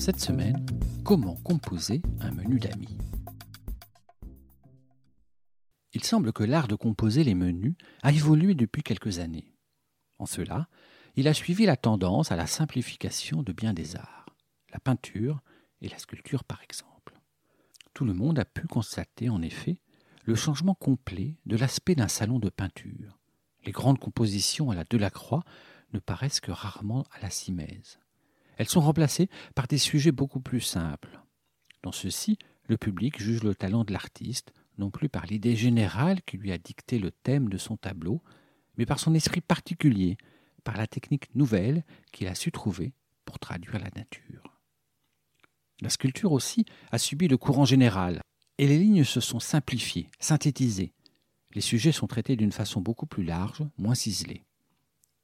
Cette semaine, comment composer un menu d'amis il semble que l'art de composer les menus a évolué depuis quelques années. En cela, il a suivi la tendance à la simplification de bien des arts, la peinture et la sculpture par exemple. Tout le monde a pu constater en effet le changement complet de l'aspect d'un salon de peinture. Les grandes compositions à la Delacroix ne paraissent que rarement à la Simèse. Elles sont remplacées par des sujets beaucoup plus simples. Dans ceux-ci, le public juge le talent de l'artiste non plus par l'idée générale qui lui a dicté le thème de son tableau, mais par son esprit particulier, par la technique nouvelle qu'il a su trouver pour traduire la nature. La sculpture aussi a subi le courant général, et les lignes se sont simplifiées, synthétisées. Les sujets sont traités d'une façon beaucoup plus large, moins ciselée.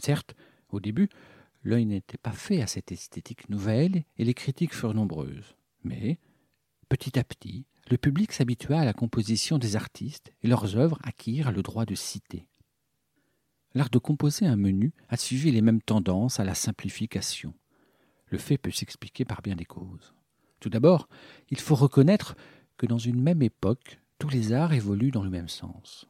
Certes, au début, l'œil n'était pas fait à cette esthétique nouvelle, et les critiques furent nombreuses. Mais, petit à petit, le public s'habitua à la composition des artistes et leurs œuvres acquirent le droit de citer. L'art de composer un menu a suivi les mêmes tendances à la simplification. Le fait peut s'expliquer par bien des causes. Tout d'abord, il faut reconnaître que dans une même époque, tous les arts évoluent dans le même sens.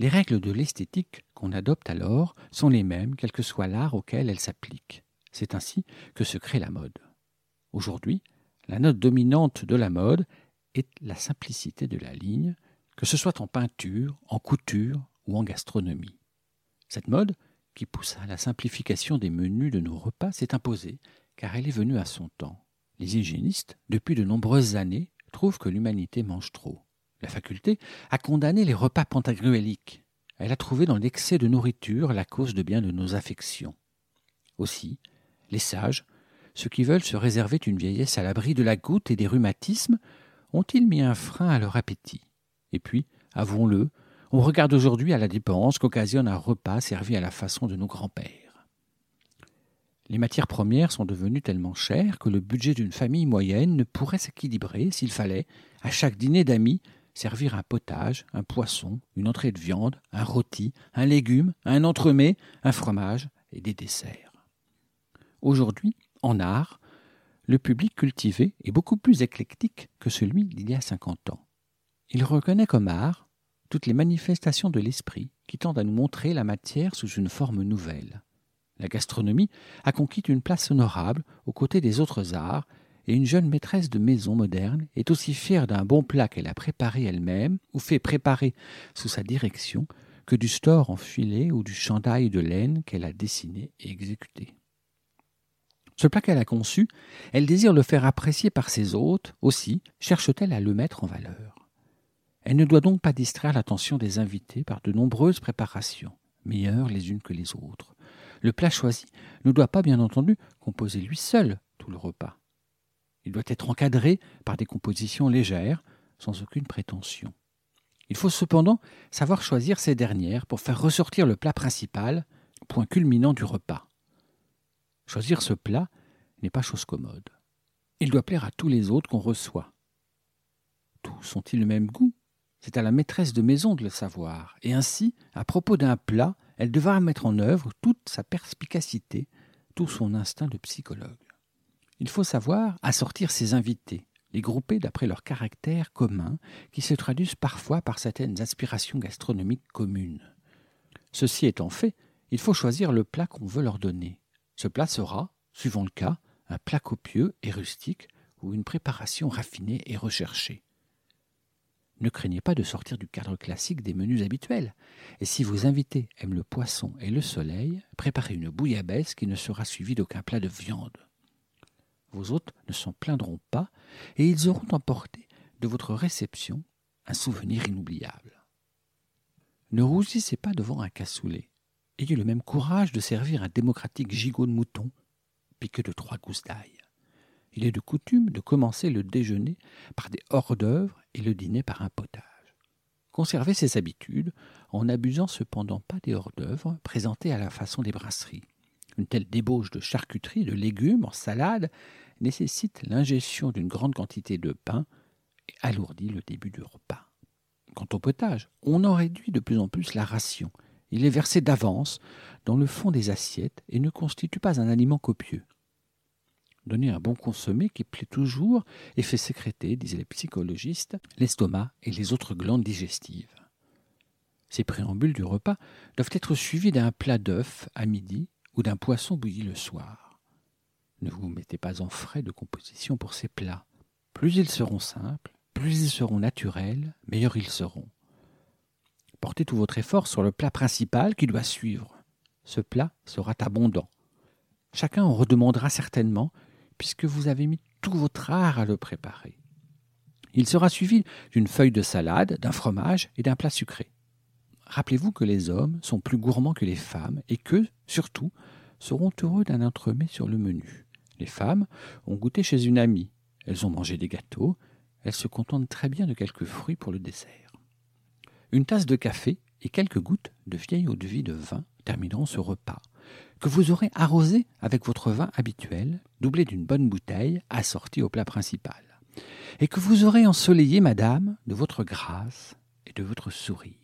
Les règles de l'esthétique qu'on adopte alors sont les mêmes quel que soit l'art auquel elles s'appliquent. C'est ainsi que se crée la mode. Aujourd'hui, la note dominante de la mode est la simplicité de la ligne, que ce soit en peinture, en couture ou en gastronomie. Cette mode, qui poussa à la simplification des menus de nos repas, s'est imposée, car elle est venue à son temps. Les hygiénistes, depuis de nombreuses années, trouvent que l'humanité mange trop. La faculté a condamné les repas pantagruéliques. Elle a trouvé dans l'excès de nourriture la cause de bien de nos affections. Aussi, les sages, ceux qui veulent se réserver une vieillesse à l'abri de la goutte et des rhumatismes, ont-ils mis un frein à leur appétit? Et puis, avouons-le, on regarde aujourd'hui à la dépense qu'occasionne un repas servi à la façon de nos grands-pères. Les matières premières sont devenues tellement chères que le budget d'une famille moyenne ne pourrait s'équilibrer s'il fallait, à chaque dîner d'amis, servir un potage, un poisson, une entrée de viande, un rôti, un légume, un entremets, un fromage et des desserts. Aujourd'hui, en art, le public cultivé est beaucoup plus éclectique que celui d'il y a cinquante ans. Il reconnaît comme art toutes les manifestations de l'esprit qui tendent à nous montrer la matière sous une forme nouvelle. La gastronomie a conquis une place honorable aux côtés des autres arts, et une jeune maîtresse de maison moderne est aussi fière d'un bon plat qu'elle a préparé elle-même ou fait préparer sous sa direction que du store en filet ou du chandail de laine qu'elle a dessiné et exécuté. Ce plat qu'elle a conçu, elle désire le faire apprécier par ses hôtes, aussi cherche-t-elle à le mettre en valeur. Elle ne doit donc pas distraire l'attention des invités par de nombreuses préparations, meilleures les unes que les autres. Le plat choisi ne doit pas, bien entendu, composer lui seul tout le repas. Il doit être encadré par des compositions légères, sans aucune prétention. Il faut cependant savoir choisir ces dernières pour faire ressortir le plat principal, point culminant du repas. Choisir ce plat n'est pas chose commode. Il doit plaire à tous les autres qu'on reçoit. Tous ont-ils le même goût? C'est à la maîtresse de maison de le savoir, et ainsi, à propos d'un plat, elle devra mettre en œuvre toute sa perspicacité, tout son instinct de psychologue. Il faut savoir assortir ses invités, les grouper d'après leur caractère commun, qui se traduisent parfois par certaines aspirations gastronomiques communes. Ceci étant fait, il faut choisir le plat qu'on veut leur donner. Ce plat sera, suivant le cas, un plat copieux et rustique ou une préparation raffinée et recherchée. Ne craignez pas de sortir du cadre classique des menus habituels. Et si vos invités aiment le poisson et le soleil, préparez une bouillabaisse qui ne sera suivie d'aucun plat de viande. Vos hôtes ne s'en plaindront pas et ils auront emporté de votre réception un souvenir inoubliable. Ne rougissez pas devant un cassoulet ayez le même courage de servir un démocratique gigot de mouton, piqué de trois gousses d'ail. Il est de coutume de commencer le déjeuner par des hors-d'œuvre et le dîner par un potage. Conservez ces habitudes en n'abusant cependant pas des hors-d'œuvre présentés à la façon des brasseries. Une telle débauche de charcuterie, de légumes en salade nécessite l'ingestion d'une grande quantité de pain et alourdit le début du repas. Quant au potage, on en réduit de plus en plus la ration. Il est versé d'avance dans le fond des assiettes et ne constitue pas un aliment copieux. Donner un bon consommé qui plaît toujours et fait sécréter, disaient les psychologistes, l'estomac et les autres glandes digestives. Ces préambules du repas doivent être suivis d'un plat d'œuf à midi ou d'un poisson bouilli le soir. Ne vous mettez pas en frais de composition pour ces plats. Plus ils seront simples, plus ils seront naturels, meilleurs ils seront. Portez tout votre effort sur le plat principal qui doit suivre. Ce plat sera abondant. Chacun en redemandera certainement, puisque vous avez mis tout votre art à le préparer. Il sera suivi d'une feuille de salade, d'un fromage et d'un plat sucré. Rappelez-vous que les hommes sont plus gourmands que les femmes et que, surtout, seront heureux d'un entremets sur le menu. Les femmes ont goûté chez une amie, elles ont mangé des gâteaux, elles se contentent très bien de quelques fruits pour le dessert. Une tasse de café et quelques gouttes de vieille eau-de-vie de vin termineront ce repas, que vous aurez arrosé avec votre vin habituel, doublé d'une bonne bouteille assortie au plat principal, et que vous aurez ensoleillé, madame, de votre grâce et de votre sourire.